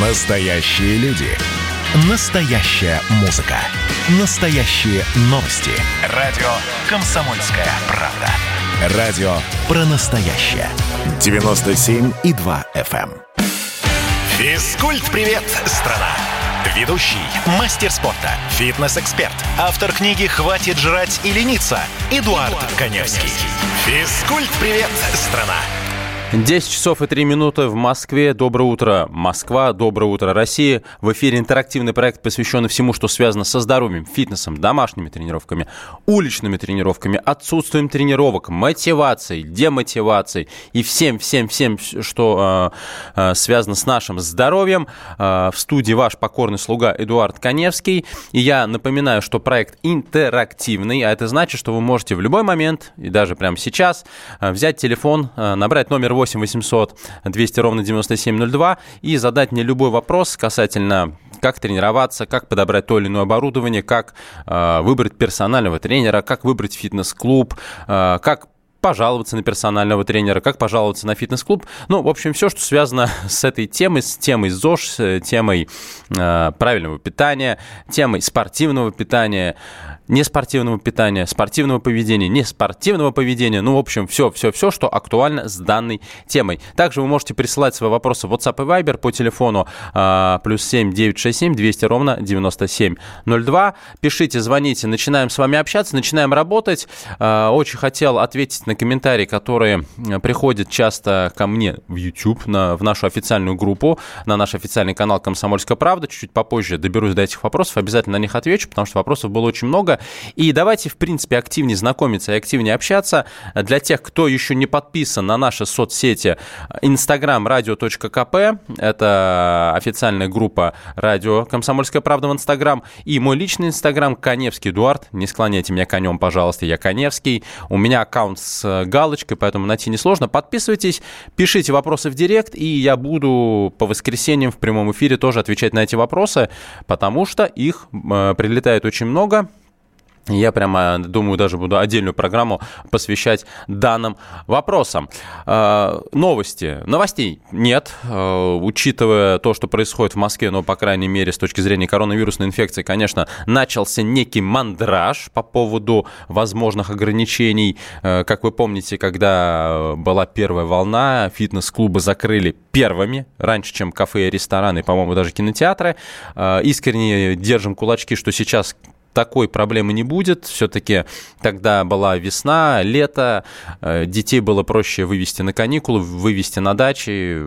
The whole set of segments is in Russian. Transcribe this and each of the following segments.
Настоящие люди. Настоящая музыка. Настоящие новости. Радио «Комсомольская правда». Радио про настоящее. 97,2 FM. эм. Физкульт-привет, страна! Ведущий, мастер спорта, фитнес-эксперт, автор книги «Хватит жрать и лениться» Эдуард, Эдуард Коневский. Физкульт-привет, страна! 10 часов и 3 минуты в Москве. Доброе утро, Москва. Доброе утро, Россия. В эфире интерактивный проект, посвященный всему, что связано со здоровьем, фитнесом, домашними тренировками, уличными тренировками, отсутствием тренировок, мотивацией, демотивацией и всем-всем-всем, что э, э, связано с нашим здоровьем. Э, в студии ваш покорный слуга Эдуард Коневский. И я напоминаю, что проект интерактивный, а это значит, что вы можете в любой момент, и даже прямо сейчас, э, взять телефон, э, набрать номер 8 800 200 ровно 9702 и задать мне любой вопрос касательно как тренироваться, как подобрать то или иное оборудование, как э, выбрать персонального тренера, как выбрать фитнес-клуб, э, как пожаловаться на персонального тренера, как пожаловаться на фитнес-клуб. Ну, в общем, все, что связано с этой темой, с темой ЗОЖ, с темой э, правильного питания, темой спортивного питания, неспортивного питания, спортивного поведения, неспортивного поведения. Ну, в общем, все, все, все, что актуально с данной темой. Также вы можете присылать свои вопросы в WhatsApp и Viber по телефону э, плюс 7 967 200 ровно 9702. Пишите, звоните, начинаем с вами общаться, начинаем работать. Э, очень хотел ответить на комментарии, которые приходят часто ко мне в YouTube, на, в нашу официальную группу, на наш официальный канал «Комсомольская правда». Чуть-чуть попозже доберусь до этих вопросов, обязательно на них отвечу, потому что вопросов было очень много. И давайте, в принципе, активнее знакомиться и активнее общаться. Для тех, кто еще не подписан на наши соцсети, Instagram radio.кп, это официальная группа радио «Комсомольская правда» в Инстаграм, и мой личный Инстаграм Коневский Эдуард. Не склоняйте меня конем, пожалуйста, я Коневский. У меня аккаунт с галочкой, поэтому найти несложно. Подписывайтесь, пишите вопросы в директ, и я буду по воскресеньям в прямом эфире тоже отвечать на эти вопросы, потому что их э, прилетает очень много. Я прямо думаю, даже буду отдельную программу посвящать данным вопросам. Э, новости. Новостей нет. Э, учитывая то, что происходит в Москве, но, по крайней мере, с точки зрения коронавирусной инфекции, конечно, начался некий мандраж по поводу возможных ограничений. Э, как вы помните, когда была первая волна, фитнес-клубы закрыли первыми, раньше, чем кафе и рестораны, по-моему, даже кинотеатры. Искренне держим кулачки, что сейчас такой проблемы не будет. Все-таки тогда была весна, лето, э, детей было проще вывести на каникулы, вывести на дачи.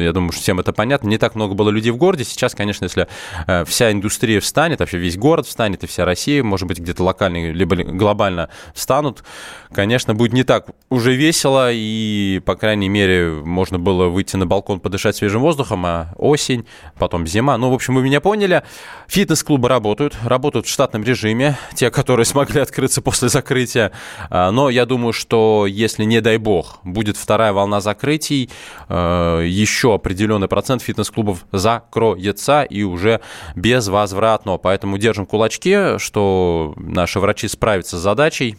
Я думаю, что всем это понятно. Не так много было людей в городе. Сейчас, конечно, если э, вся индустрия встанет, вообще весь город встанет, и вся Россия, может быть, где-то локально, либо глобально встанут, конечно, будет не так уже весело, и, по крайней мере, можно было выйти на балкон, подышать свежим воздухом, а осень, потом зима. Ну, в общем, вы меня поняли. Фитнес-клубы работают, работают в штатном режиме, те, которые смогли открыться после закрытия. А, но я думаю, что если, не дай бог, будет вторая волна закрытий, а, еще определенный процент фитнес-клубов закроется и уже безвозвратно. Поэтому держим кулачки, что наши врачи справятся с задачей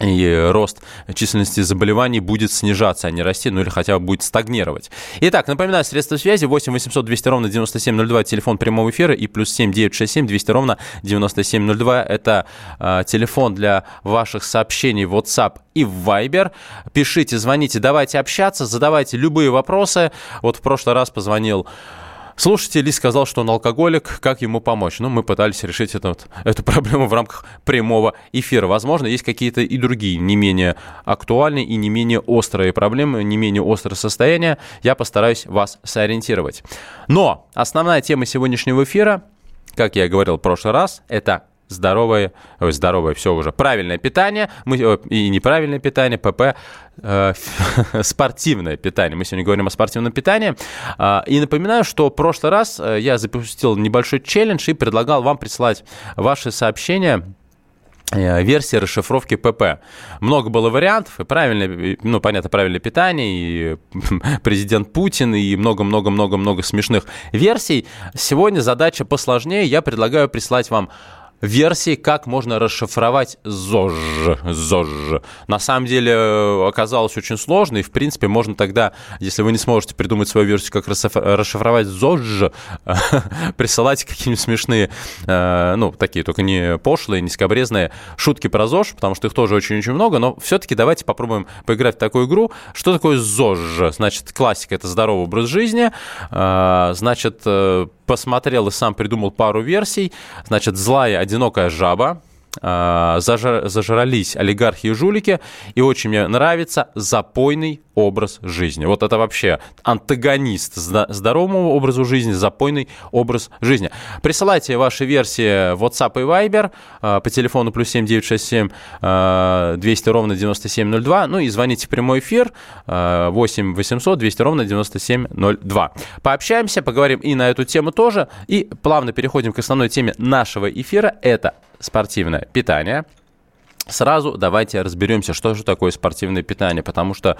и рост численности заболеваний будет снижаться, а не расти, ну или хотя бы будет стагнировать. Итак, напоминаю, средства связи 8 800 200 ровно 9702, телефон прямого эфира, и плюс 7 967 200 ровно 9702, это э, телефон для ваших сообщений WhatsApp и Viber. Пишите, звоните, давайте общаться, задавайте любые вопросы. Вот в прошлый раз позвонил Слушатель сказал, что он алкоголик, как ему помочь? Ну, мы пытались решить эту, эту проблему в рамках прямого эфира. Возможно, есть какие-то и другие не менее актуальные и не менее острые проблемы, не менее острые состояния. Я постараюсь вас сориентировать. Но основная тема сегодняшнего эфира, как я и говорил в прошлый раз, это здоровое, ой, здоровое, все уже, правильное питание, мы, и неправильное питание, ПП, э, спортивное питание. Мы сегодня говорим о спортивном питании. Э, и напоминаю, что в прошлый раз э, я запустил небольшой челлендж и предлагал вам присылать ваши сообщения э, версии расшифровки ПП. Много было вариантов, и правильное, ну, понятно, правильное питание, и президент Путин, и много-много-много-много смешных версий. Сегодня задача посложнее. Я предлагаю прислать вам версии, как можно расшифровать ЗОЖ. ЗОЖ. На самом деле э, оказалось очень сложно, и, в принципе, можно тогда, если вы не сможете придумать свою версию, как расшифровать ЗОЖ, присылать какие-нибудь смешные, э, ну, такие, только не пошлые, не скобрезные шутки про ЗОЖ, потому что их тоже очень-очень много, но все-таки давайте попробуем поиграть в такую игру. Что такое ЗОЖ? Значит, классика – это здоровый образ жизни, э, значит, посмотрел и сам придумал пару версий. Значит, злая одинокая жаба, а, зажрались олигархи и жулики, и очень мне нравится запойный образ жизни. Вот это вообще антагонист здоровому образу жизни, запойный образ жизни. Присылайте ваши версии в WhatsApp и Viber а, по телефону плюс 7967 200 а, ровно 9702, ну и звоните в прямой эфир 8 800 200 ровно 9702. Пообщаемся, поговорим и на эту тему тоже, и плавно переходим к основной теме нашего эфира. Это спортивное питание. Сразу давайте разберемся, что же такое спортивное питание, потому что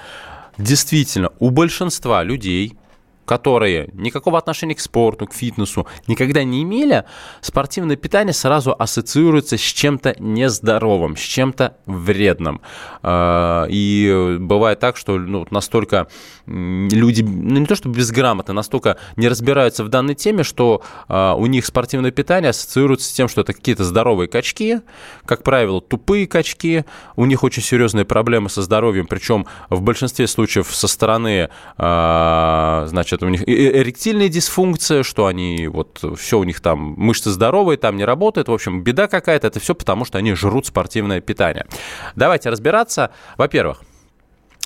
действительно у большинства людей которые никакого отношения к спорту, к фитнесу никогда не имели, спортивное питание сразу ассоциируется с чем-то нездоровым, с чем-то вредным. А, и бывает так, что ну, настолько люди, ну не то чтобы безграмотно, настолько не разбираются в данной теме, что а, у них спортивное питание ассоциируется с тем, что это какие-то здоровые качки, как правило, тупые качки, у них очень серьезные проблемы со здоровьем, причем в большинстве случаев со стороны, а, что-то у них эректильная дисфункция, что они вот все у них там мышцы здоровые, там не работают. В общем, беда какая-то. Это все потому, что они жрут спортивное питание. Давайте разбираться. Во-первых,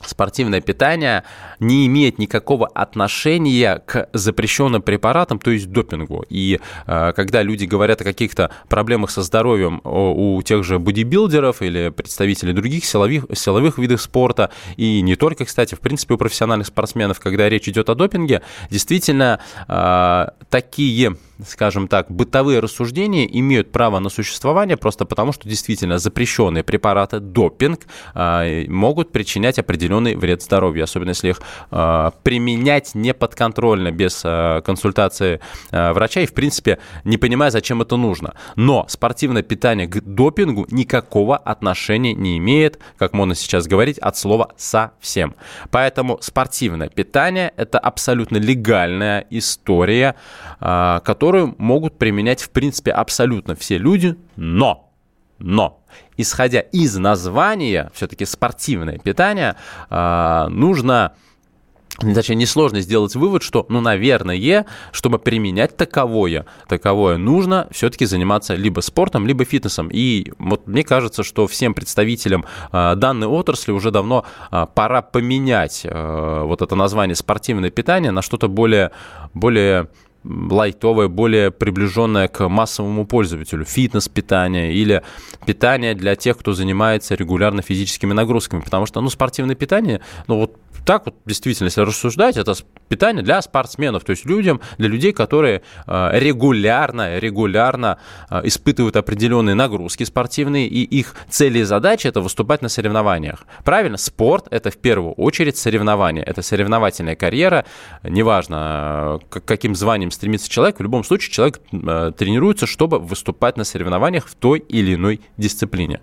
спортивное питание не имеет никакого отношения к запрещенным препаратам, то есть допингу. И э, когда люди говорят о каких-то проблемах со здоровьем у, у тех же бодибилдеров или представителей других силовых, силовых видов спорта, и не только, кстати, в принципе, у профессиональных спортсменов, когда речь идет о допинге, действительно э, такие скажем так, бытовые рассуждения имеют право на существование просто потому, что действительно запрещенные препараты, допинг, а, могут причинять определенный вред здоровью, особенно если их а, применять неподконтрольно, без а, консультации врача и, в принципе, не понимая, зачем это нужно. Но спортивное питание к допингу никакого отношения не имеет, как можно сейчас говорить, от слова «совсем». Поэтому спортивное питание – это абсолютно легальная история, которая которую могут применять, в принципе, абсолютно все люди, но, но, исходя из названия, все-таки спортивное питание, а, нужно Точнее, несложно сделать вывод, что, ну, наверное, чтобы применять таковое, таковое нужно все-таки заниматься либо спортом, либо фитнесом. И вот мне кажется, что всем представителям э, данной отрасли уже давно э, пора поменять э, вот это название спортивное питание на что-то более, более лайтовое, более приближенное к массовому пользователю, фитнес-питание или питание для тех, кто занимается регулярно физическими нагрузками, потому что, ну, спортивное питание, ну, вот так вот действительно, если рассуждать, это питание для спортсменов, то есть людям, для людей, которые э, регулярно, регулярно э, испытывают определенные нагрузки спортивные, и их цели и задачи – это выступать на соревнованиях. Правильно? Спорт – это в первую очередь соревнование, это соревновательная карьера, неважно, к каким званием стремится человек, в любом случае человек э, тренируется, чтобы выступать на соревнованиях в той или иной дисциплине.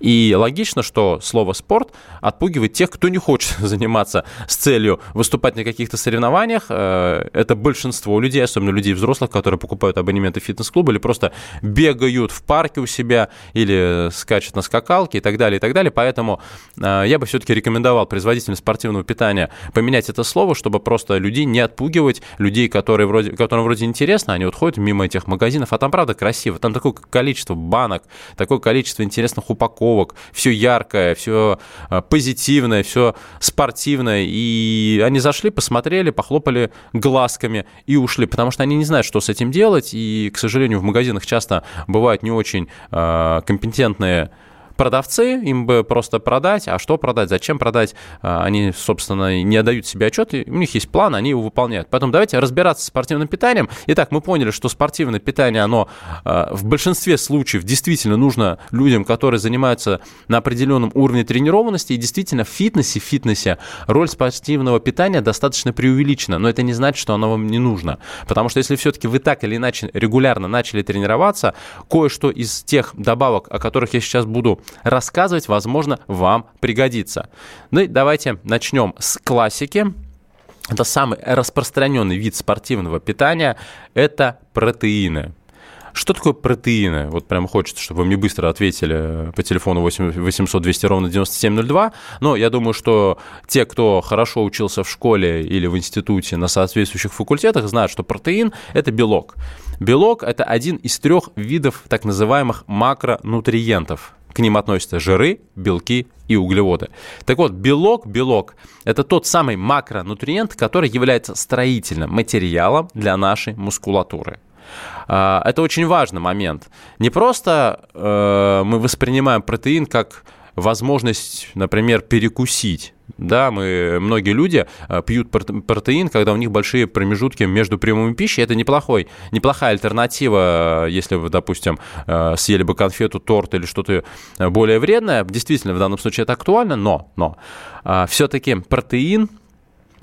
И логично, что слово «спорт» отпугивает тех, кто не хочет заниматься с целью выступать на каких-то соревнованиях. Э, это большинство людей, особенно людей взрослых, которые покупают абонементы в фитнес-клуб или просто бегают в парке у себя или скачут на скакалке и так далее, и так далее. Поэтому э, я бы все-таки рекомендовал производителям спортивного питания поменять это слово, чтобы просто людей не отпугивать, людей, которые вроде, которым вроде интересно, они вот ходят мимо этих магазинов, а там правда красиво, там такое количество банок, такое количество интересных упаковок, упаковок, все яркое, все а, позитивное, все спортивное. И они зашли, посмотрели, похлопали глазками и ушли, потому что они не знают, что с этим делать. И, к сожалению, в магазинах часто бывают не очень а, компетентные продавцы, им бы просто продать, а что продать, зачем продать, а, они, собственно, не отдают себе отчет, и у них есть план, они его выполняют. Поэтому давайте разбираться с спортивным питанием. Итак, мы поняли, что спортивное питание, оно а, в большинстве случаев действительно нужно людям, которые занимаются на определенном уровне тренированности, и действительно в фитнесе, в фитнесе роль спортивного питания достаточно преувеличена, но это не значит, что оно вам не нужно. Потому что если все-таки вы так или иначе регулярно начали тренироваться, кое-что из тех добавок, о которых я сейчас буду рассказывать, возможно, вам пригодится. Ну и давайте начнем с классики. Это самый распространенный вид спортивного питания – это протеины. Что такое протеины? Вот прям хочется, чтобы вы мне быстро ответили по телефону 8 800 200 ровно 9702. Но я думаю, что те, кто хорошо учился в школе или в институте на соответствующих факультетах, знают, что протеин – это белок. Белок – это один из трех видов так называемых макронутриентов. К ним относятся жиры, белки и углеводы. Так вот, белок, белок – это тот самый макронутриент, который является строительным материалом для нашей мускулатуры. А, это очень важный момент. Не просто э, мы воспринимаем протеин как возможность, например, перекусить. Да, мы, многие люди э, пьют протеин, когда у них большие промежутки между приемами пищи. Это неплохой, неплохая альтернатива, э, если вы, допустим, съели бы конфету, торт или что-то более вредное. Действительно, в данном случае это актуально, но, но все-таки протеин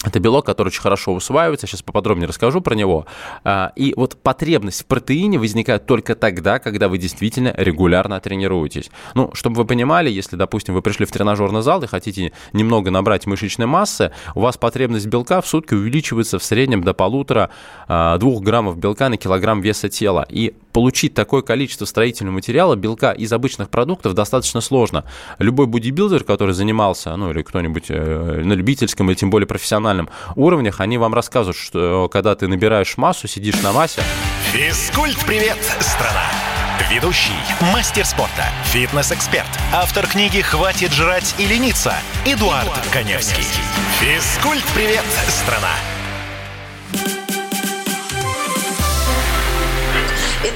это белок, который очень хорошо усваивается, сейчас поподробнее расскажу про него. А, и вот потребность в протеине возникает только тогда, когда вы действительно регулярно тренируетесь. Ну, чтобы вы понимали, если, допустим, вы пришли в тренажерный зал и хотите немного набрать мышечной массы, у вас потребность белка в сутки увеличивается в среднем до полутора-двух граммов белка на килограмм веса тела. И получить такое количество строительного материала, белка из обычных продуктов достаточно сложно. Любой бодибилдер, который занимался, ну или кто-нибудь э, на любительском или тем более профессиональном уровнях, они вам рассказывают, что когда ты набираешь массу, сидишь на массе... Физкульт-привет, страна! Ведущий, мастер спорта, фитнес-эксперт, автор книги «Хватит жрать и лениться» Эдуард, Эдуард Коневский. Физкульт-привет, страна!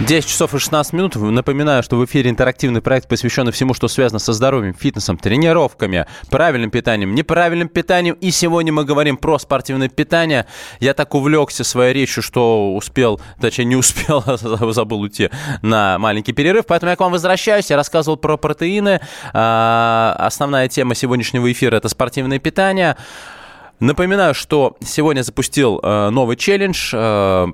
10 часов и 16 минут. Напоминаю, что в эфире интерактивный проект, посвященный всему, что связано со здоровьем, фитнесом, тренировками, правильным питанием, неправильным питанием. И сегодня мы говорим про спортивное питание. Я так увлекся своей речью, что успел, точнее не успел, забыл уйти на маленький перерыв. Поэтому я к вам возвращаюсь. Я рассказывал про протеины. А, основная тема сегодняшнего эфира – это спортивное питание. Напоминаю, что сегодня запустил э, новый челлендж э,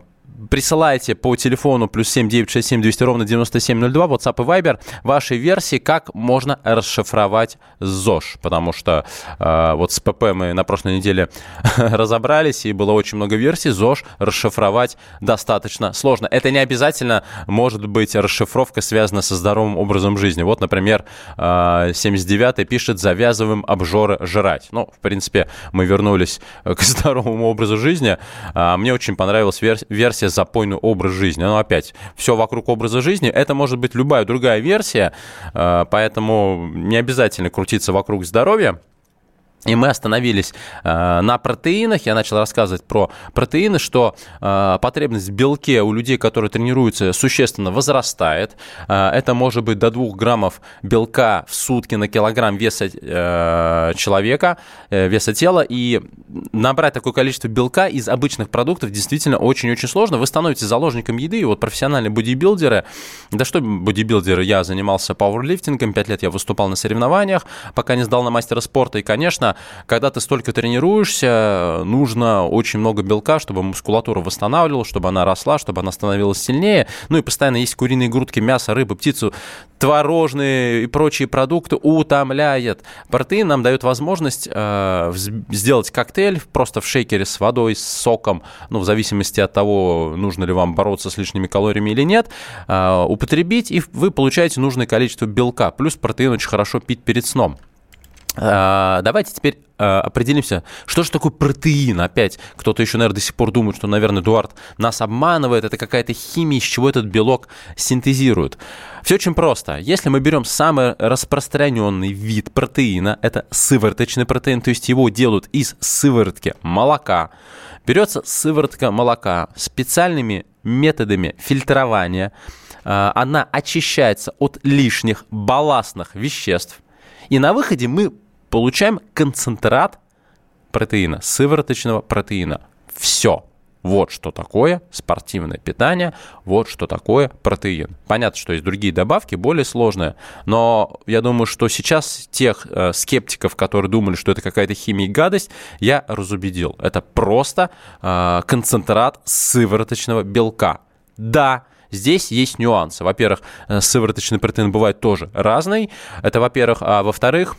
присылайте по телефону плюс 7 967 200 ровно 9702, WhatsApp и Viber, ваши версии, как можно расшифровать ЗОЖ. Потому что э, вот с ПП мы на прошлой неделе разобрались, и было очень много версий. ЗОЖ расшифровать достаточно сложно. Это не обязательно может быть расшифровка, связана со здоровым образом жизни. Вот, например, э, 79-й пишет «завязываем обжоры жрать». Ну, в принципе, мы вернулись к здоровому образу жизни. А мне очень понравилась версия запойный образ жизни. Но опять, все вокруг образа жизни, это может быть любая другая версия, э, поэтому не обязательно крутиться вокруг здоровья. И мы остановились э, на протеинах. Я начал рассказывать про протеины, что э, потребность в белке у людей, которые тренируются, существенно возрастает. Э, это может быть до 2 граммов белка в сутки на килограмм веса э, человека, э, веса тела. И набрать такое количество белка из обычных продуктов действительно очень-очень сложно. Вы становитесь заложником еды. И вот профессиональные бодибилдеры, да что бодибилдеры, я занимался пауэрлифтингом, 5 лет я выступал на соревнованиях, пока не сдал на мастера спорта. И, конечно, когда ты столько тренируешься, нужно очень много белка, чтобы мускулатура восстанавливалась, чтобы она росла, чтобы она становилась сильнее. Ну и постоянно есть куриные грудки, мясо, рыбу, птицу, творожные и прочие продукты утомляет. Протеин нам дает возможность э, сделать коктейль просто в шейкере с водой, с соком, ну, в зависимости от того, нужно ли вам бороться с лишними калориями или нет, э, употребить, и вы получаете нужное количество белка. Плюс протеин очень хорошо пить перед сном. Э, давайте теперь э, определимся, что же такое протеин. Опять кто-то еще, наверное, до сих пор думает, что, наверное, Эдуард нас обманывает. Это какая-то химия, из чего этот белок синтезируют. Все очень просто. Если мы берем самый распространенный вид протеина, это сывороточный протеин, то есть его делают из сыворотки молока. Берется сыворотка молока специальными методами фильтрования. Э, она очищается от лишних балластных веществ. И на выходе мы получаем концентрат протеина, сывороточного протеина. Все. Вот что такое спортивное питание, вот что такое протеин. Понятно, что есть другие добавки, более сложные, но я думаю, что сейчас тех э, скептиков, которые думали, что это какая-то химия и гадость, я разубедил. Это просто э, концентрат сывороточного белка. Да, Здесь есть нюансы. Во-первых, э, сывороточный протеин бывает тоже разный. Это, во-первых. А во-вторых,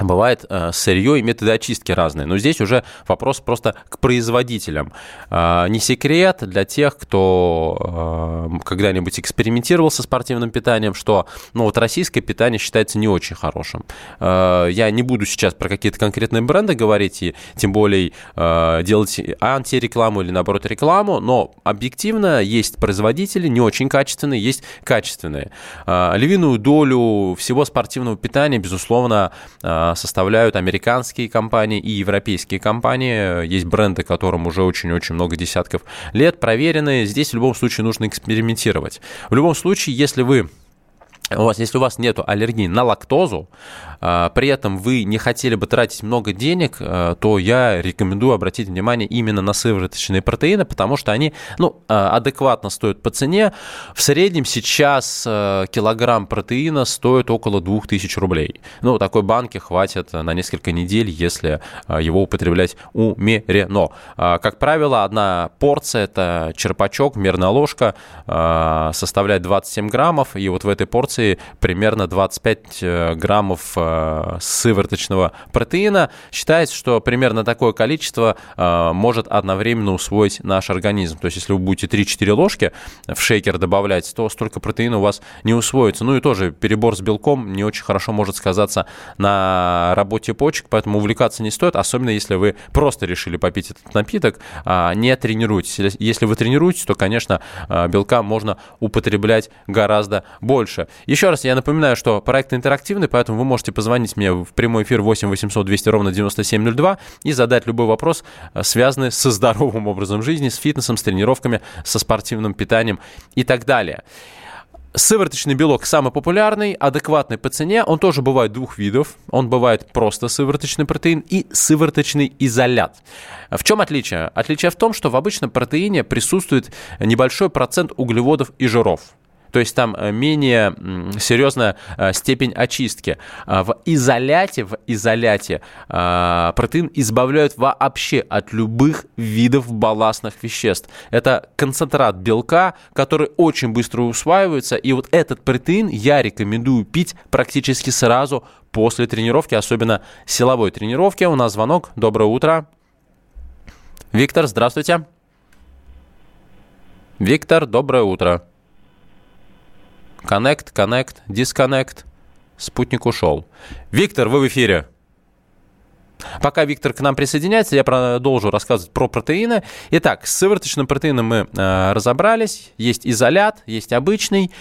Бывает э, сырье и методы очистки разные. Но здесь уже вопрос просто к производителям. Э, не секрет для тех, кто э, когда-нибудь экспериментировал со спортивным питанием, что ну, вот российское питание считается не очень хорошим. Я не буду сейчас про какие-то конкретные бренды говорить, и тем более делать антирекламу или наоборот рекламу, но объективно есть производители не очень качественные, есть качественные. Львиную долю всего спортивного питания, безусловно, Э, составляют американские компании и европейские компании. Есть бренды, которым уже очень-очень много десятков лет, проверенные. Здесь в любом случае нужно экспериментировать. В любом случае, если вы у вас, если у вас нет аллергии на лактозу, а, при этом вы не хотели бы тратить много денег, а, то я рекомендую обратить внимание именно на сывороточные протеины, потому что они ну, а, адекватно стоят по цене. В среднем сейчас килограмм протеина стоит около 2000 рублей. Ну, такой банки хватит на несколько недель, если его употреблять умеренно. Как правило, одна порция, это черпачок, мерная ложка, составляет 27 граммов, и вот в этой порции порции примерно 25 э, граммов э, сывороточного протеина. Считается, что примерно такое количество э, может одновременно усвоить наш организм. То есть, если вы будете 3-4 ложки в шейкер добавлять, то столько протеина у вас не усвоится. Ну и тоже перебор с белком не очень хорошо может сказаться на работе почек, поэтому увлекаться не стоит, особенно если вы просто решили попить этот напиток, а не тренируетесь. Если вы тренируетесь, то, конечно, белка можно употреблять гораздо больше. Еще раз я напоминаю, что проект интерактивный, поэтому вы можете позвонить мне в прямой эфир 8 800 200 ровно 9702 и задать любой вопрос, э, связанный со здоровым образом жизни, с фитнесом, с тренировками, со спортивным питанием и так далее. Сывороточный белок самый популярный, адекватный по цене. Он тоже бывает двух видов. Он бывает просто сывороточный протеин и сывороточный изолят. В чем отличие? Отличие в том, что в обычном протеине присутствует небольшой процент углеводов и жиров то есть там э, менее серьезная э, степень очистки. А в изоляте, в изоляте э, протеин избавляют вообще от любых видов балластных веществ. Это концентрат белка, который очень быстро усваивается, и вот этот протеин я рекомендую пить практически сразу после тренировки, особенно силовой тренировки. У нас звонок. Доброе утро. Виктор, здравствуйте. Виктор, доброе утро. Connect, Connect, Disconnect. Спутник ушел. Виктор, вы в эфире. Пока Виктор к нам присоединяется, я продолжу рассказывать про протеины. Итак, с сывороточным протеином мы э, разобрались. Есть изолят, есть обычный.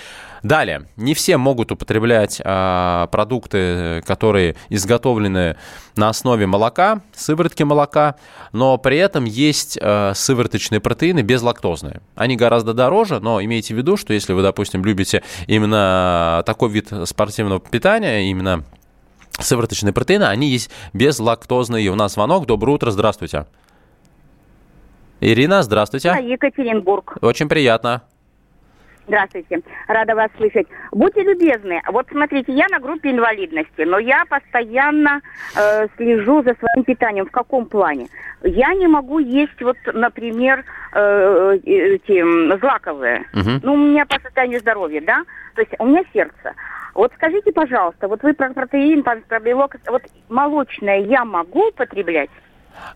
Далее, не все могут употреблять а, продукты, которые изготовлены на основе молока, сыворотки молока, но при этом есть а, сывороточные протеины безлактозные. Они гораздо дороже, но имейте в виду, что если вы, допустим, любите именно такой вид спортивного питания, именно сывороточные протеины, они есть безлактозные. У нас звонок. Доброе утро, здравствуйте. Ирина, здравствуйте. Да, Екатеринбург. Очень приятно. Здравствуйте, рада вас слышать. Будьте любезны, вот смотрите, я на группе инвалидности, но я постоянно э, слежу за своим питанием. В каком плане? Я не могу есть, вот, например, э, эти злаковые. Угу. Ну, у меня по состоянию здоровья, да? То есть у меня сердце. Вот скажите, пожалуйста, вот вы про протеин, про белок, вот молочное я могу употреблять?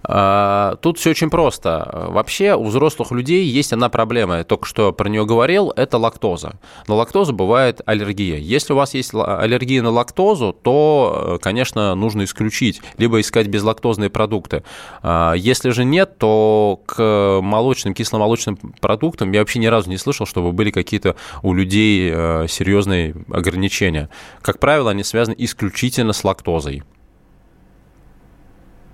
А, тут все очень просто. Вообще у взрослых людей есть одна проблема, я только что про нее говорил, это лактоза. На лактозу бывает аллергия. Если у вас есть аллергия на лактозу, то, конечно, нужно исключить, либо искать безлактозные продукты. А, если же нет, то к молочным, кисломолочным продуктам я вообще ни разу не слышал, чтобы были какие-то у людей э, серьезные ограничения. Как правило, они связаны исключительно с лактозой.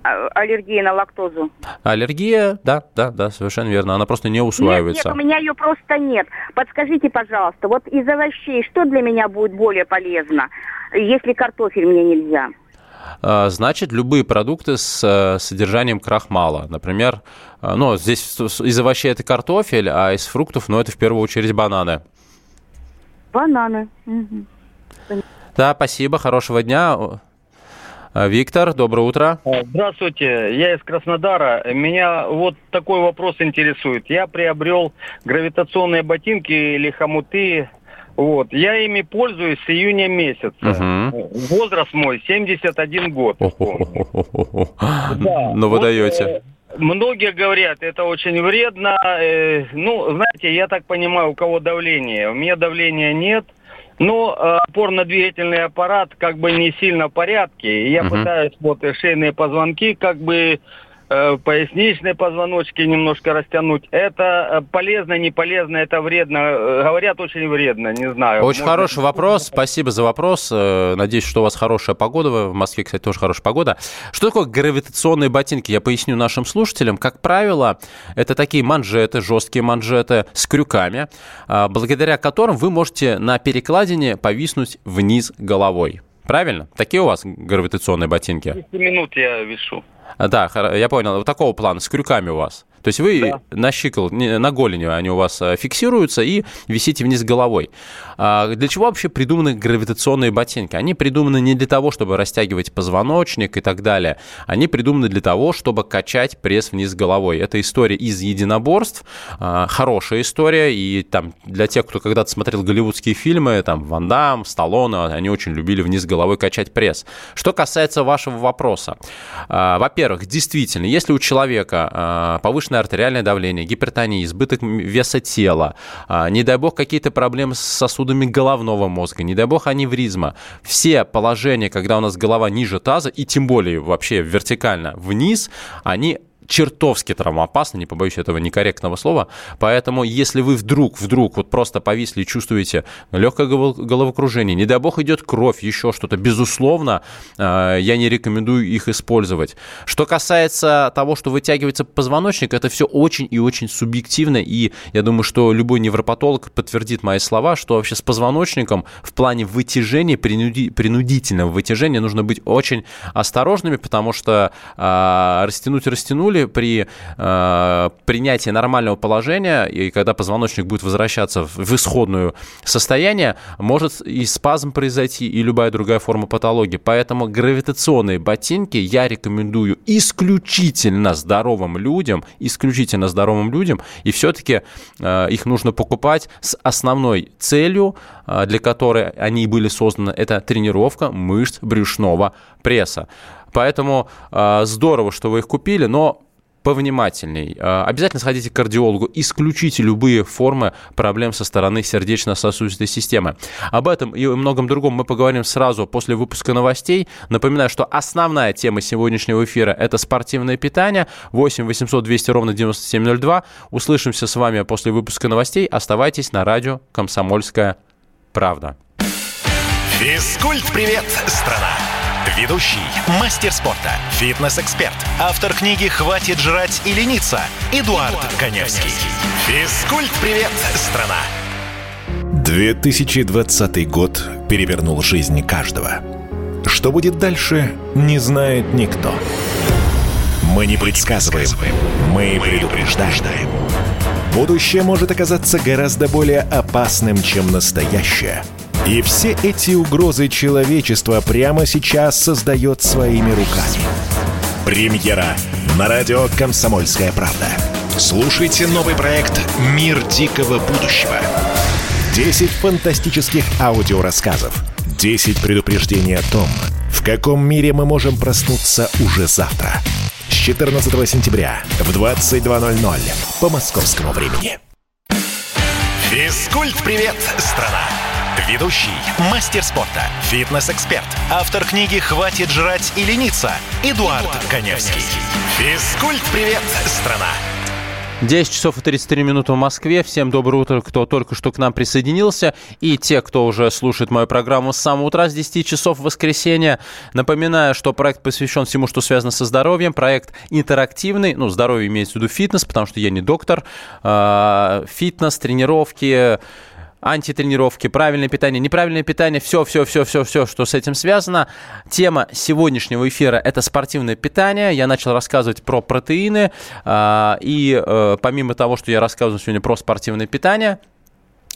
А, аллергия на лактозу? Аллергия, да, да, да, совершенно верно. Она просто не усваивается. Нет, нет, у меня ее просто нет. Подскажите, пожалуйста, вот из овощей что для меня будет более полезно, если картофель мне нельзя? А, значит, любые продукты с э, содержанием крахмала. Например, э, ну, здесь из овощей это картофель, а из фруктов, ну, это в первую очередь бананы. Бананы. Угу. Да, спасибо, хорошего дня. А, Виктор, доброе утро. А, здравствуйте, я из Краснодара. Меня вот такой вопрос интересует. Я приобрел гравитационные ботинки или хомуты. Вот. Я ими пользуюсь с июня месяца. Угу. Возраст мой 71 год. Да. Ну, вы вот, даете. Э, многие говорят, это очень вредно. Э, ну, знаете, я так понимаю, у кого давление. У меня давления нет. Но э, опорно-двигательный аппарат как бы не сильно в порядке. Я угу. пытаюсь вот шейные позвонки как бы поясничные позвоночки немножко растянуть. Это э, полезно, не полезно, это вредно. Э, говорят, очень вредно, не знаю. Очень Может... хороший вопрос, спасибо за вопрос. Надеюсь, что у вас хорошая погода. В Москве, кстати, тоже хорошая погода. Что такое гравитационные ботинки? Я поясню нашим слушателям. Как правило, это такие манжеты, жесткие манжеты с крюками, благодаря которым вы можете на перекладине повиснуть вниз головой. Правильно? Такие у вас гравитационные ботинки? 10 минут я вешу. Да, я понял. Вот такого плана, с крюками у вас. То есть вы да. на щикол, на голени они у вас э, фиксируются и висите вниз головой. А для чего вообще придуманы гравитационные ботинки? Они придуманы не для того, чтобы растягивать позвоночник и так далее. Они придуманы для того, чтобы качать пресс вниз головой. Это история из единоборств, а, хорошая история. И там для тех, кто когда-то смотрел голливудские фильмы, там Ван Дам, Сталлоне, они очень любили вниз головой качать пресс. Что касается вашего вопроса. А, во-первых, действительно, если у человека повышенная повышенное артериальное давление, гипертония, избыток веса тела, а, не дай бог какие-то проблемы с сосудами головного мозга, не дай бог аневризма. Все положения, когда у нас голова ниже таза, и тем более вообще вертикально вниз, они чертовски травмоопасно, не побоюсь этого некорректного слова. Поэтому, если вы вдруг, вдруг вот просто повисли и чувствуете легкое головокружение, не дай бог идет кровь, еще что-то, безусловно, э, я не рекомендую их использовать. Что касается того, что вытягивается позвоночник, это все очень и очень субъективно, и я думаю, что любой невропатолог подтвердит мои слова, что вообще с позвоночником в плане вытяжения, принуди, принудительного вытяжения нужно быть очень осторожными, потому что э, растянуть растянули, при э, принятии нормального положения, и когда позвоночник будет возвращаться в, в исходное состояние, может и спазм произойти, и любая другая форма патологии. Поэтому гравитационные ботинки я рекомендую исключительно здоровым людям, исключительно здоровым людям, и все-таки э, их нужно покупать с основной целью, э, для которой они были созданы, это тренировка мышц брюшного пресса. Поэтому э, здорово, что вы их купили, но повнимательней. А, обязательно сходите к кардиологу, исключите любые формы проблем со стороны сердечно-сосудистой системы. Об этом и многом другом мы поговорим сразу после выпуска новостей. Напоминаю, что основная тема сегодняшнего эфира – это спортивное питание. 8 800 200 ровно 9702. Услышимся с вами после выпуска новостей. Оставайтесь на радио «Комсомольская правда». Физкульт-привет, страна! Ведущий, мастер спорта, фитнес-эксперт, автор книги «Хватит жрать и лениться» Эдуард, Эдуард Коневский. Физкульт-привет, страна! 2020 год перевернул жизнь каждого. Что будет дальше, не знает никто. Мы не предсказываем, мы предупреждаем. Будущее может оказаться гораздо более опасным, чем настоящее. И все эти угрозы человечества прямо сейчас создает своими руками. Премьера на радио «Комсомольская правда». Слушайте новый проект «Мир дикого будущего». 10 фантастических аудиорассказов. 10 предупреждений о том, в каком мире мы можем проснуться уже завтра. С 14 сентября в 22.00 по московскому времени. Физкульт-привет, страна! Ведущий, мастер спорта, фитнес-эксперт, автор книги «Хватит жрать и лениться» Эдуард, Эдуард Коневский. Физкульт-привет, страна! 10 часов и 33 минуты в Москве. Всем доброе утро, кто только что к нам присоединился. И те, кто уже слушает мою программу с самого утра, с 10 часов в воскресенье. Напоминаю, что проект посвящен всему, что связано со здоровьем. Проект интерактивный. Ну, здоровье имеется в виду фитнес, потому что я не доктор. А, фитнес, тренировки, антитренировки, правильное питание, неправильное питание, все, все, все, все, все, что с этим связано. Тема сегодняшнего эфира – это спортивное питание. Я начал рассказывать про протеины, э, и э, помимо того, что я рассказываю сегодня про спортивное питание,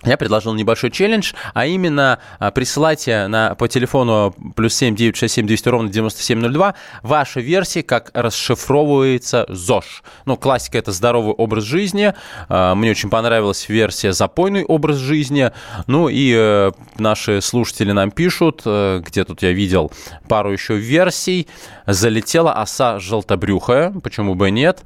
я предложил небольшой челлендж, а именно а, присылайте на, по телефону плюс 7 967 200 ровно 9702 ваши версии, как расшифровывается ЗОЖ. Ну, классика – это здоровый образ жизни. А, мне очень понравилась версия запойный образ жизни. Ну и э, наши слушатели нам пишут, э, где тут я видел пару еще версий. Залетела оса желтобрюхая, почему бы нет.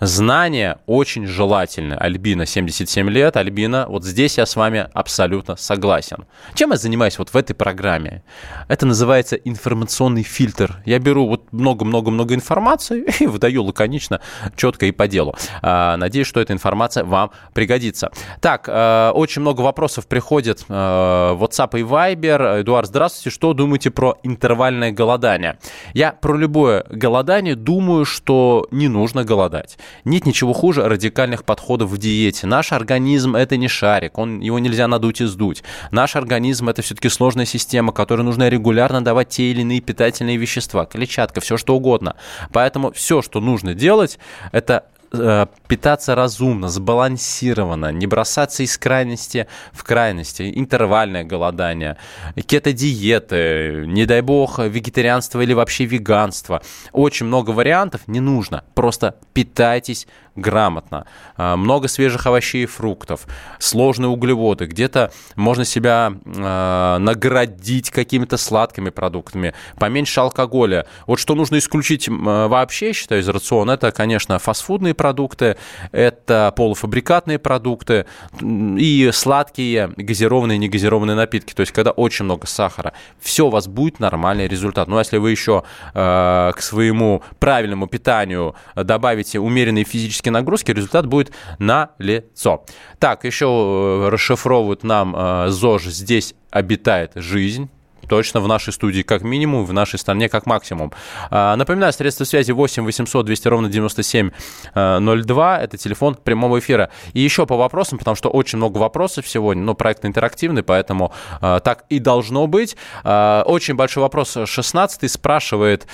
Знание очень желательно. Альбина, 77 лет. Альбина, вот здесь я с вами абсолютно согласен. Чем я занимаюсь вот в этой программе? Это называется информационный фильтр. Я беру вот много-много-много информации и выдаю лаконично, четко и по делу. А, надеюсь, что эта информация вам пригодится. Так, э, очень много вопросов приходит э, в WhatsApp и Viber. Эдуард, здравствуйте. Что думаете про интервальное голодание? Я про любое голодание думаю, что не нужно голодать. Нет ничего хуже радикальных подходов в диете. Наш организм это не шарик, он, его нельзя надуть и сдуть. Наш организм это все-таки сложная система, которой нужно регулярно давать те или иные питательные вещества, клетчатка, все что угодно. Поэтому все, что нужно делать, это питаться разумно, сбалансированно, не бросаться из крайности в крайности, интервальное голодание, кето-диеты, не дай бог, вегетарианство или вообще веганство. Очень много вариантов, не нужно. Просто питайтесь грамотно. А, много свежих овощей и фруктов, сложные углеводы. Где-то можно себя э, наградить какими-то сладкими продуктами, поменьше алкоголя. Вот что нужно исключить э, вообще, считаю, из рациона, это, конечно, фастфудные продукты, это полуфабрикатные продукты и сладкие газированные негазированные напитки. То есть, когда очень много сахара. Все, у вас будет нормальный результат. Ну, а если вы еще э, к своему правильному питанию добавите умеренные физические нагрузки, результат будет на лицо. Так, еще э, расшифровывают нам э, ЗОЖ «Здесь обитает жизнь» точно в нашей студии как минимум, в нашей стране как максимум. А, напоминаю, средства связи 8 800 200 ровно 9702, это телефон прямого эфира. И еще по вопросам, потому что очень много вопросов сегодня, но проект интерактивный, поэтому а, так и должно быть. А, очень большой вопрос 16 спрашивает,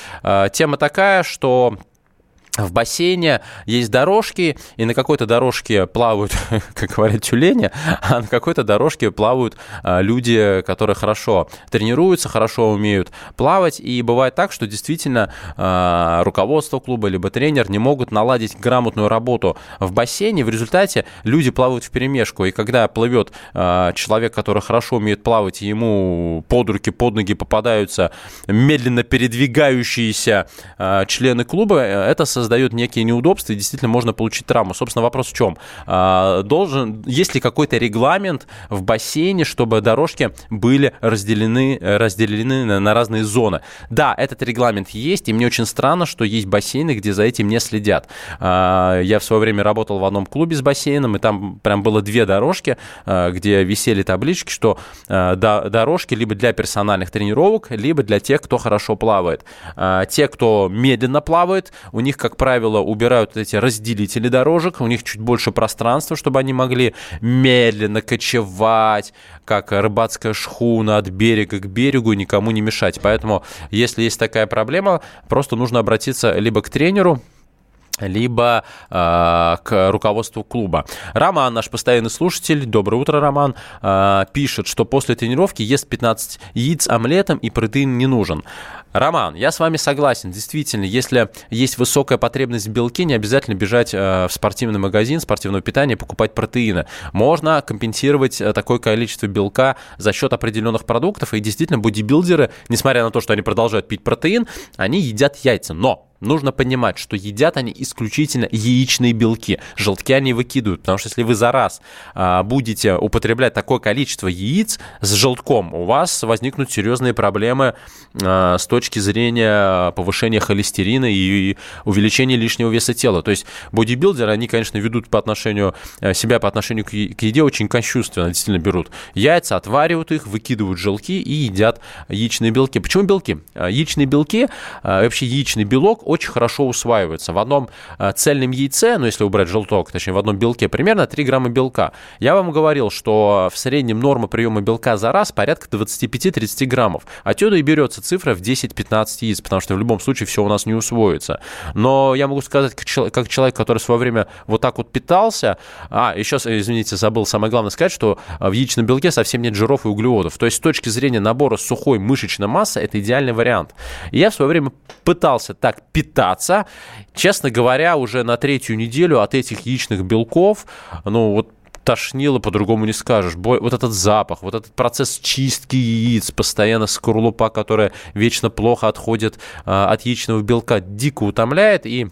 тема такая, что в бассейне есть дорожки, и на какой-то дорожке плавают, как говорят, тюлени, а на какой-то дорожке плавают а, люди, которые хорошо тренируются, хорошо умеют плавать. И бывает так, что действительно а, руководство клуба либо тренер не могут наладить грамотную работу в бассейне. В результате люди плавают в перемешку. И когда плывет а, человек, который хорошо умеет плавать, и ему под руки, под ноги попадаются медленно передвигающиеся члены клуба, это создает создает некие неудобства, и действительно можно получить травму. Собственно, вопрос в чем? А, должен, есть ли какой-то регламент в бассейне, чтобы дорожки были разделены, разделены на, на разные зоны? Да, этот регламент есть, и мне очень странно, что есть бассейны, где за этим не следят. А, я в свое время работал в одном клубе с бассейном, и там прям было две дорожки, а, где висели таблички, что дорожки либо для персональных тренировок, либо для тех, кто хорошо плавает. Те, кто медленно плавает, у них, как правило, убирают эти разделители дорожек, у них чуть больше пространства, чтобы они могли медленно кочевать, как рыбацкая шхуна от берега к берегу никому не мешать. Поэтому, если есть такая проблема, просто нужно обратиться либо к тренеру, либо э, к руководству клуба. Роман, наш постоянный слушатель, доброе утро, Роман, э, пишет, что после тренировки ест 15 яиц омлетом и протеин не нужен. Роман, я с вами согласен. Действительно, если есть высокая потребность в белке, не обязательно бежать э, в спортивный магазин спортивного питания покупать протеины. Можно компенсировать э, такое количество белка за счет определенных продуктов. И действительно, бодибилдеры, несмотря на то, что они продолжают пить протеин, они едят яйца. Но нужно понимать, что едят они исключительно яичные белки. Желтки они выкидывают, потому что если вы за раз а, будете употреблять такое количество яиц с желтком, у вас возникнут серьезные проблемы а, с точки зрения повышения холестерина и увеличения лишнего веса тела. То есть бодибилдеры, они, конечно, ведут по отношению э, себя по отношению к еде очень кощунственно, действительно берут яйца, отваривают их, выкидывают желтки и едят яичные белки. Почему белки? А, яичные белки, вообще яичный белок очень хорошо усваивается. В одном э, цельном яйце, ну если убрать желток, точнее в одном белке, примерно 3 грамма белка. Я вам говорил, что в среднем норма приема белка за раз порядка 25-30 граммов. Отсюда и берется цифра в 10-15 яиц, потому что в любом случае все у нас не усвоится. Но я могу сказать, как человек, который в свое время вот так вот питался, а, еще, извините, забыл самое главное сказать, что в яичном белке совсем нет жиров и углеводов. То есть с точки зрения набора сухой мышечной массы это идеальный вариант. И я в свое время пытался так питаться. Честно говоря, уже на третью неделю от этих яичных белков, ну вот тошнило, по-другому не скажешь. Вот этот запах, вот этот процесс чистки яиц, постоянно скорлупа, которая вечно плохо отходит а, от яичного белка, дико утомляет. И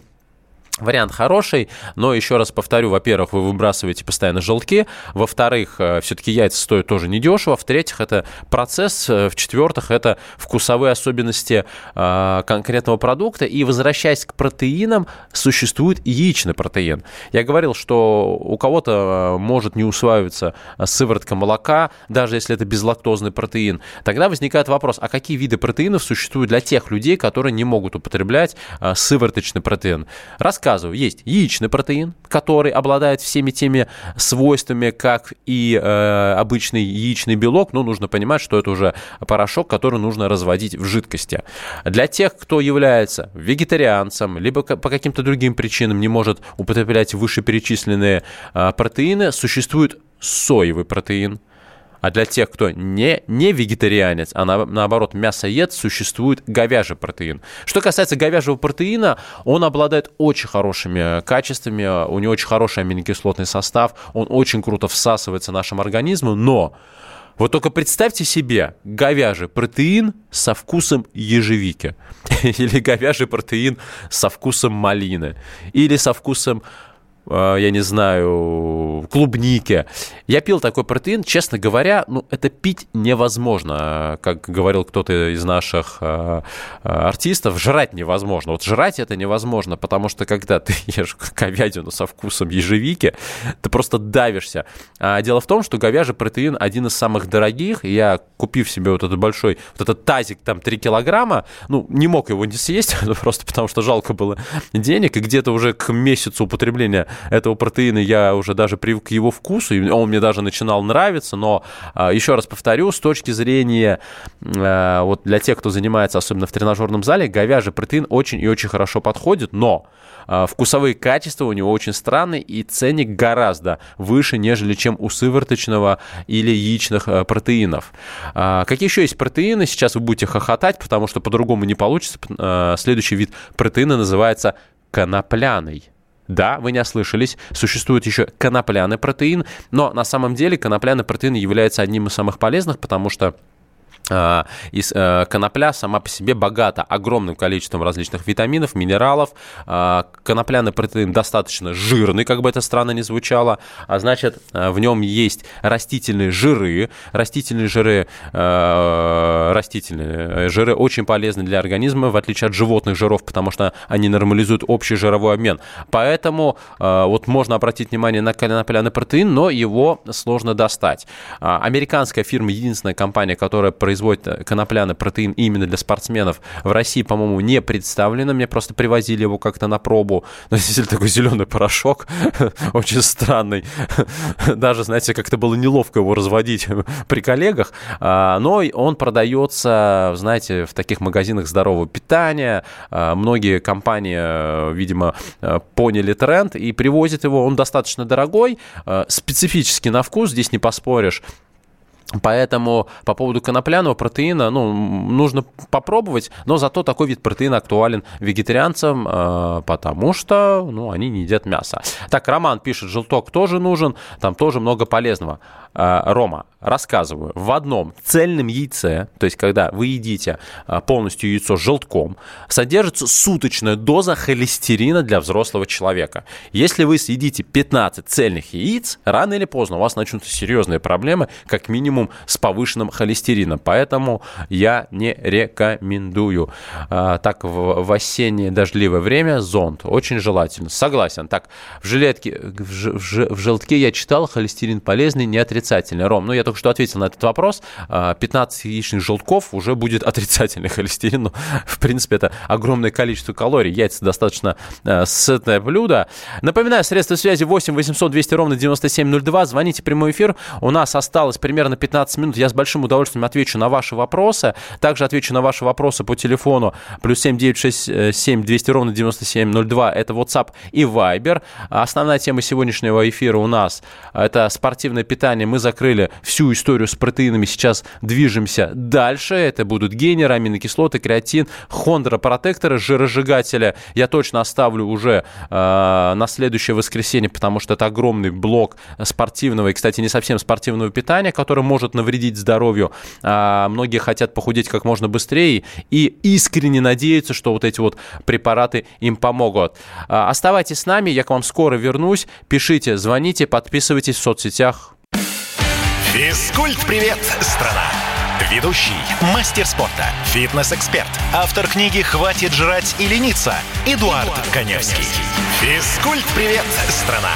Вариант хороший, но еще раз повторю, во-первых, вы выбрасываете постоянно желтки, во-вторых, э, все-таки яйца стоят тоже недешево, в-третьих, это процесс, э, в-четвертых, это вкусовые особенности э, конкретного продукта, и возвращаясь к протеинам, существует яичный протеин. Я говорил, что у кого-то может не усваиваться сыворотка молока, даже если это безлактозный протеин, тогда возникает вопрос, а какие виды протеинов существуют для тех людей, которые не могут употреблять сывороточный протеин? Раз рассказываю, есть яичный протеин, который обладает всеми теми свойствами, как и э, обычный яичный белок, но нужно понимать, что это уже порошок, который нужно разводить в жидкости. Для тех, кто является вегетарианцем, либо по каким-то другим причинам не может употреблять вышеперечисленные э, протеины, существует соевый протеин – а для тех, кто не, не вегетарианец, а на, наоборот мясоед, существует говяжий протеин. Что касается говяжьего протеина, он обладает очень хорошими качествами, у него очень хороший аминокислотный состав, он очень круто всасывается нашим организмом, но вот только представьте себе говяжий протеин со вкусом ежевики. Или говяжий протеин со вкусом малины. Или со вкусом Э, я не знаю, клубники. Я пил такой протеин, честно говоря, ну, это пить невозможно. Как говорил кто-то из наших э, э, артистов, жрать невозможно. Вот жрать это невозможно, потому что когда ты ешь говядину со вкусом ежевики, ты просто давишься. А дело в том, что говяжий протеин один из самых дорогих. Я, купив себе вот этот большой, вот этот тазик, там, 3 килограмма, ну, не мог его не съесть, просто потому что жалко было денег, и где-то уже к месяцу употребления этого протеина я уже даже привык к его вкусу, и он мне даже начинал нравиться, но а, еще раз повторю, с точки зрения а, вот для тех, кто занимается особенно в тренажерном зале, говяжий протеин очень и очень хорошо подходит, но а, вкусовые качества у него очень странные, и ценник гораздо выше, нежели чем у сывороточного или яичных протеинов. Какие еще есть протеины? Сейчас вы будете хохотать, потому что по-другому не получится. Следующий вид протеина называется конопляный. Да, вы не ослышались, существует еще конопляный протеин, но на самом деле конопляный протеин является одним из самых полезных, потому что из э, конопля сама по себе богата огромным количеством различных витаминов, минералов. А, конопляный протеин достаточно жирный, как бы это странно ни звучало, а значит, э, в нем есть растительные жиры. Растительные жиры, э, растительные жиры очень полезны для организма, в отличие от животных жиров, потому что они нормализуют общий жировой обмен. Поэтому вот можно обратить внимание на конопляный протеин, но его сложно достать. Американская фирма, единственная компания, которая производит производит э, конопляный протеин именно для спортсменов, в России, по-моему, не представлено. Мне просто привозили его как-то на пробу. Но действительно такой зеленый порошок, очень странный. Даже, знаете, как-то было неловко его разводить при коллегах. А, но он продается, знаете, в таких магазинах здорового питания. А, многие компании, э, видимо, э, поняли тренд и привозят его. Он достаточно дорогой, специфически на вкус, здесь не поспоришь. Поэтому по поводу конопляного протеина, ну, нужно попробовать, но зато такой вид протеина актуален вегетарианцам, э, потому что, ну, они не едят мясо. Так, Роман пишет, желток тоже нужен, там тоже много полезного. Э, Рома, рассказываю, в одном цельном яйце, то есть когда вы едите э, полностью яйцо с желтком, содержится суточная доза холестерина для взрослого человека. Если вы съедите 15 цельных яиц, рано или поздно у вас начнутся серьезные проблемы, как минимум с повышенным холестерином. Поэтому я не рекомендую. Э, так, в, в осеннее дождливое время зонт очень желательно. Согласен. Так, в жилетке, в, в, в желтке я читал, холестерин полезный, не отрицательный. Ром, ну я только что ответил на этот вопрос. 15 а, яичных желтков уже будет отрицательный холестерин. Ну, в принципе, это огромное количество калорий. Яйца достаточно э, сытное блюдо. Напоминаю, средства связи 8 800 200 ровно 9702. Звоните прямой эфир. У нас осталось примерно 15 минут. Я с большим удовольствием отвечу на ваши вопросы. Также отвечу на ваши вопросы по телефону плюс 7 967 200 ровно 9702. Это WhatsApp и Viber. Основная тема сегодняшнего эфира у нас это спортивное питание мы закрыли всю историю с протеинами, сейчас движемся дальше. Это будут генеры, аминокислоты, креатин, хондропротекторы, жиросжигатели. Я точно оставлю уже э, на следующее воскресенье, потому что это огромный блок спортивного и, кстати, не совсем спортивного питания, который может навредить здоровью. А многие хотят похудеть как можно быстрее и искренне надеются, что вот эти вот препараты им помогут. А, оставайтесь с нами, я к вам скоро вернусь. Пишите, звоните, подписывайтесь в соцсетях. Физкульт-привет, страна! Ведущий, мастер спорта, фитнес-эксперт, автор книги «Хватит жрать и лениться» Эдуард, Эдуард Коневский. Физкульт-привет, страна!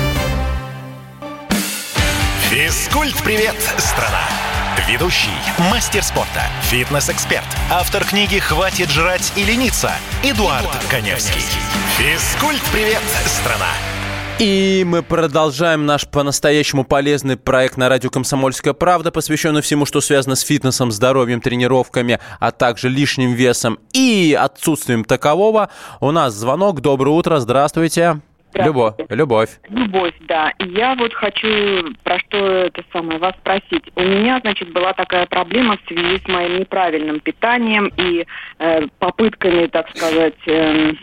Физкульт-привет, страна! Ведущий, мастер спорта, фитнес-эксперт, автор книги «Хватит жрать и лениться» Эдуард, Эдуард Коневский. Физкульт-привет, страна! И мы продолжаем наш по-настоящему полезный проект на радио «Комсомольская правда», посвященный всему, что связано с фитнесом, здоровьем, тренировками, а также лишним весом и отсутствием такового. У нас звонок. Доброе утро. Здравствуйте. Любовь. Любовь. Любовь, да. Я вот хочу про что это самое вас спросить. У меня, значит, была такая проблема в связи с моим неправильным питанием и э, попытками, так сказать, э,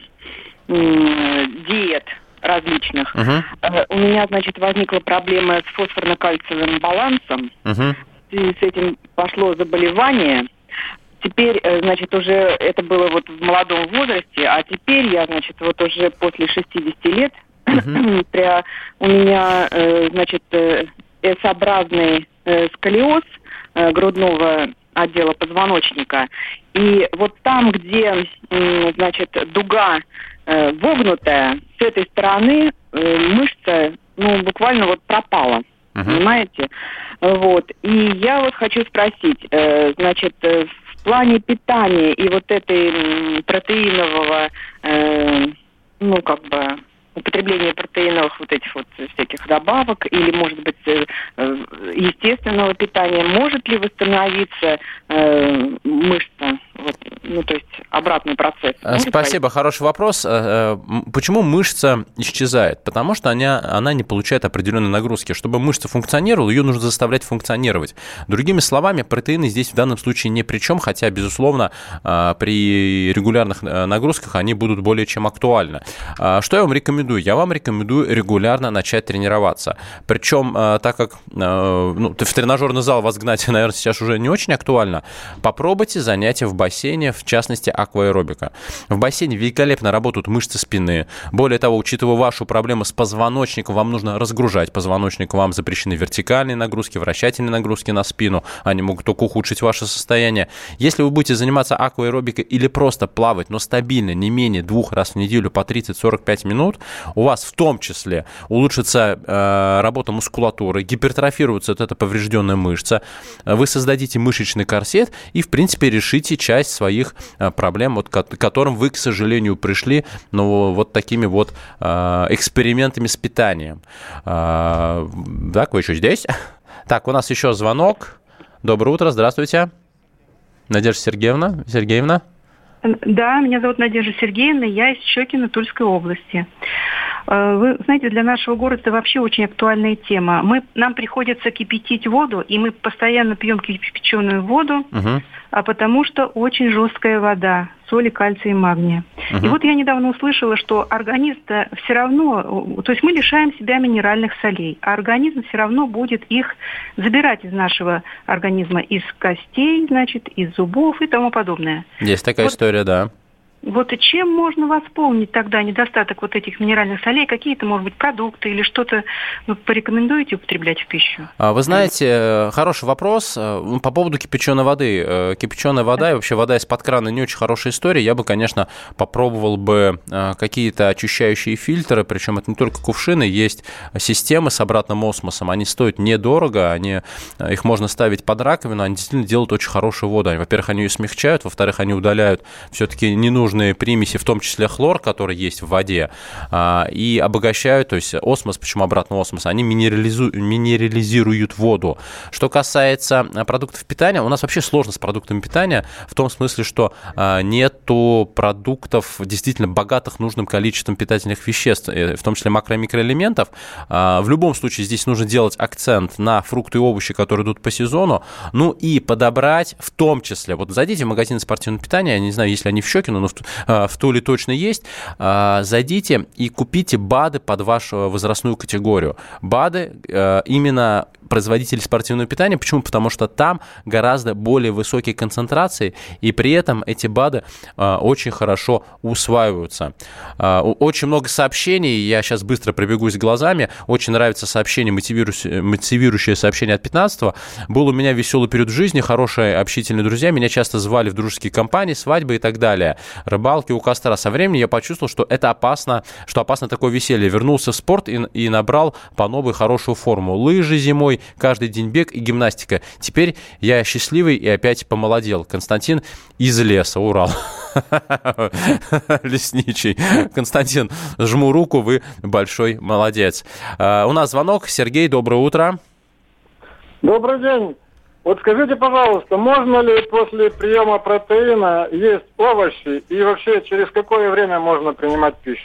э, диет различных. Uh-huh. У меня, значит, возникла проблема с фосфорно-кальциевым балансом. Uh-huh. с этим пошло заболевание. Теперь, э, значит, уже это было вот в молодом возрасте, а теперь я, значит, вот уже после 60 лет у меня, э, значит, S-образный сколиоз грудного отдела позвоночника. И вот там, где, значит, дуга э, вогнутая, с этой стороны э, мышца, ну, буквально вот пропала. Понимаете? Вот. И я вот хочу спросить, э, значит, э, в плане питания и вот этой протеинового, э, ну, как бы, употребления протеиновых вот этих вот всяких добавок или, может быть, э, э, естественного питания, может ли восстановиться э, мышца вот, ну, то есть обратный процесс. Э, спасибо, хороший вопрос. Э, э, почему мышца исчезает? Потому что она, она не получает определенной нагрузки. Чтобы мышца функционировала, ее нужно заставлять функционировать. Другими словами, протеины здесь в данном случае ни при чем, хотя, безусловно, при регулярных нагрузках они будут более чем актуальны. Что я вам рекомендую? Я вам рекомендую регулярно начать тренироваться. Причем, так как ну, в тренажерный зал вас гнать, наверное, сейчас уже не очень актуально, попробуйте занятия в бассейне, в частности, акваэробика. В бассейне великолепно работают мышцы спины. Более того, учитывая вашу проблему с позвоночником, вам нужно разгружать позвоночник. Вам запрещены вертикальные нагрузки, вращательные нагрузки на спину. Они могут только ухудшить ваше состояние. Если вы будете заниматься акваэробикой или просто плавать, но стабильно, не менее двух раз в неделю по 30-45 минут, у вас в том числе улучшится э, работа мускулатуры, гипертрофируется вот эта поврежденная мышца, вы создадите мышечный корсет и, в принципе, решите часть своих Э, проблем, вот, к которым вы, к сожалению, пришли ну, вот такими вот э, экспериментами с питанием. Так, вы еще здесь? Так, у нас еще звонок. Доброе утро, здравствуйте. Надежда Сергеевна. Сергеевна. Да, меня зовут Надежда Сергеевна, я из Щекина Тульской области. Вы знаете, для нашего города это вообще очень актуальная тема. Мы, нам приходится кипятить воду, и мы постоянно пьем кипяченую воду. Угу а потому что очень жесткая вода, соли, кальция и магния. Угу. И вот я недавно услышала, что организм все равно, то есть мы лишаем себя минеральных солей, а организм все равно будет их забирать из нашего организма, из костей, значит, из зубов и тому подобное. Есть такая вот, история, да. Вот и чем можно восполнить тогда недостаток вот этих минеральных солей? Какие-то, может быть, продукты или что-то вы порекомендуете употреблять в пищу? А, вы знаете, э, хороший вопрос э, ну, по поводу кипяченой воды. Э, кипяченая вода и вообще вода из-под крана не очень хорошая история. Я бы, конечно, попробовал бы какие-то очищающие фильтры, причем это не только кувшины, есть системы с обратным осмосом. Они стоят недорого, они, их можно ставить под раковину, они действительно делают очень хорошую воду. Во-первых, они ее смягчают, во-вторых, они удаляют все-таки ненужные нужные примеси, в том числе хлор, который есть в воде, а, и обогащают, то есть осмос, почему обратно осмос, они минерализуют, минерализируют воду. Что касается а, продуктов питания, у нас вообще сложно с продуктами питания в том смысле, что а, нету продуктов действительно богатых нужным количеством питательных веществ, э, в том числе макро- и микроэлементов. В любом случае здесь нужно делать акцент на фрукты и овощи, которые идут по сезону, ну и подобрать в том числе, вот зайдите в магазин спортивного питания, я не знаю, если они в Щекино, но в в Туле точно есть, э, зайдите и купите БАДы под вашу возрастную категорию. БАДы э, именно производителей спортивного питания. Почему? Потому что там гораздо более высокие концентрации, и при этом эти БАДы очень хорошо усваиваются. Очень много сообщений, я сейчас быстро пробегусь глазами. Очень нравится сообщение, мотивирующее, мотивирующее сообщение от 15-го. Был у меня веселый период жизни, хорошие общительные друзья. Меня часто звали в дружеские компании, свадьбы и так далее рыбалки у костра. Со временем я почувствовал, что это опасно, что опасно такое веселье. Вернулся в спорт и, и набрал по новой хорошую форму. Лыжи зимой, каждый день бег и гимнастика. Теперь я счастливый и опять помолодел. Константин из леса, Урал. Лесничий. Константин, жму руку, вы большой молодец. А, у нас звонок. Сергей, доброе утро. Добрый день. Вот скажите, пожалуйста, можно ли после приема протеина есть овощи и вообще через какое время можно принимать пищу?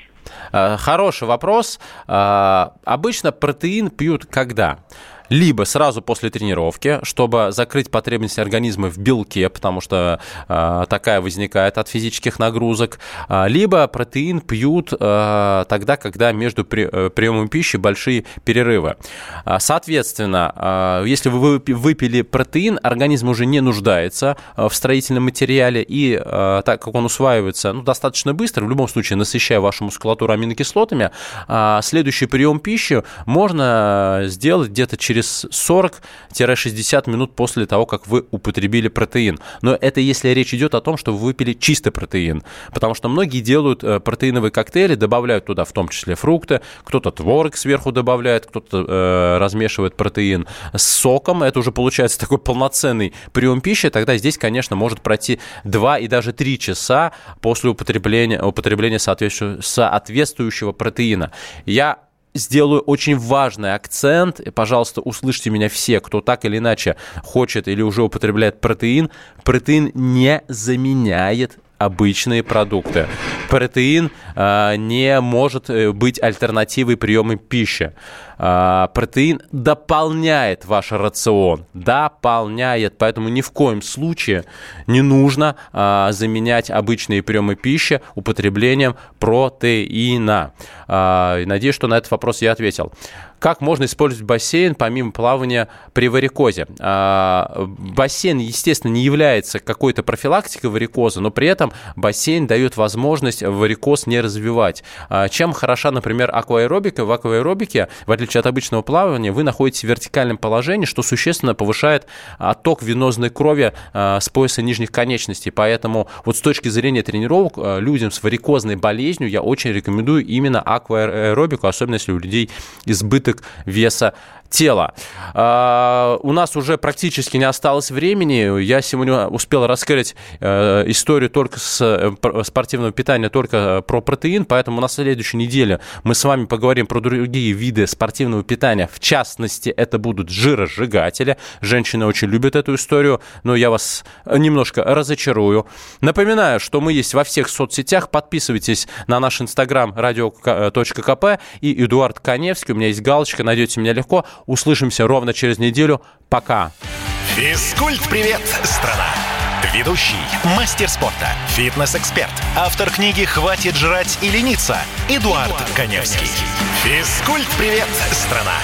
Э, хороший вопрос. Э, обычно протеин пьют когда? Либо сразу после тренировки, чтобы закрыть потребности организма в белке, потому что э, такая возникает от физических нагрузок, э, либо протеин пьют э, тогда, когда между при, э, приемом пищи большие перерывы. Соответственно, э, если вы выпили протеин, организм уже не нуждается в строительном материале, и э, так как он усваивается ну, достаточно быстро, в любом случае насыщая вашу мускулатуру аминокислотами, э, следующий прием пищи можно сделать где-то через через 40-60 минут после того, как вы употребили протеин. Но это если речь идет о том, что вы выпили чистый протеин. Потому что многие делают э, протеиновые коктейли, добавляют туда в том числе фрукты, кто-то творог сверху добавляет, кто-то э, размешивает протеин с соком. Это уже получается такой полноценный прием пищи. Тогда здесь, конечно, может пройти 2 и даже 3 часа после употребления, употребления соответствующего, соответствующего протеина. Я сделаю очень важный акцент. И, пожалуйста, услышьте меня все, кто так или иначе хочет или уже употребляет протеин. Протеин не заменяет обычные продукты. Протеин э, не может э, быть альтернативой приема пищи. Э, протеин дополняет ваш рацион, дополняет, поэтому ни в коем случае не нужно э, заменять обычные приемы пищи употреблением протеина. Э, надеюсь, что на этот вопрос я ответил. Как можно использовать бассейн помимо плавания при варикозе? А, бассейн, естественно, не является какой-то профилактикой варикоза, но при этом бассейн дает возможность варикоз не развивать. А, чем хороша, например, акваэробика? В акваэробике, в отличие от обычного плавания, вы находитесь в вертикальном положении, что существенно повышает отток венозной крови а, с пояса нижних конечностей. Поэтому вот с точки зрения тренировок людям с варикозной болезнью я очень рекомендую именно акваэробику, особенно если у людей избыток веса тела. А, у нас уже практически не осталось времени. Я сегодня успел раскрыть э, историю только с э, спортивного питания, только про протеин, поэтому на следующей неделе мы с вами поговорим про другие виды спортивного питания. В частности, это будут жиросжигатели. Женщины очень любят эту историю, но я вас немножко разочарую. Напоминаю, что мы есть во всех соцсетях. Подписывайтесь на наш инстаграм radio.kp и Эдуард Коневский. У меня есть галочка, найдете меня легко. Услышимся ровно через неделю. Пока. Физкульт-привет, страна! Ведущий, мастер спорта, фитнес-эксперт, автор книги «Хватит жрать и лениться» Эдуард, Эдуард Коневский. Физкульт-привет, страна!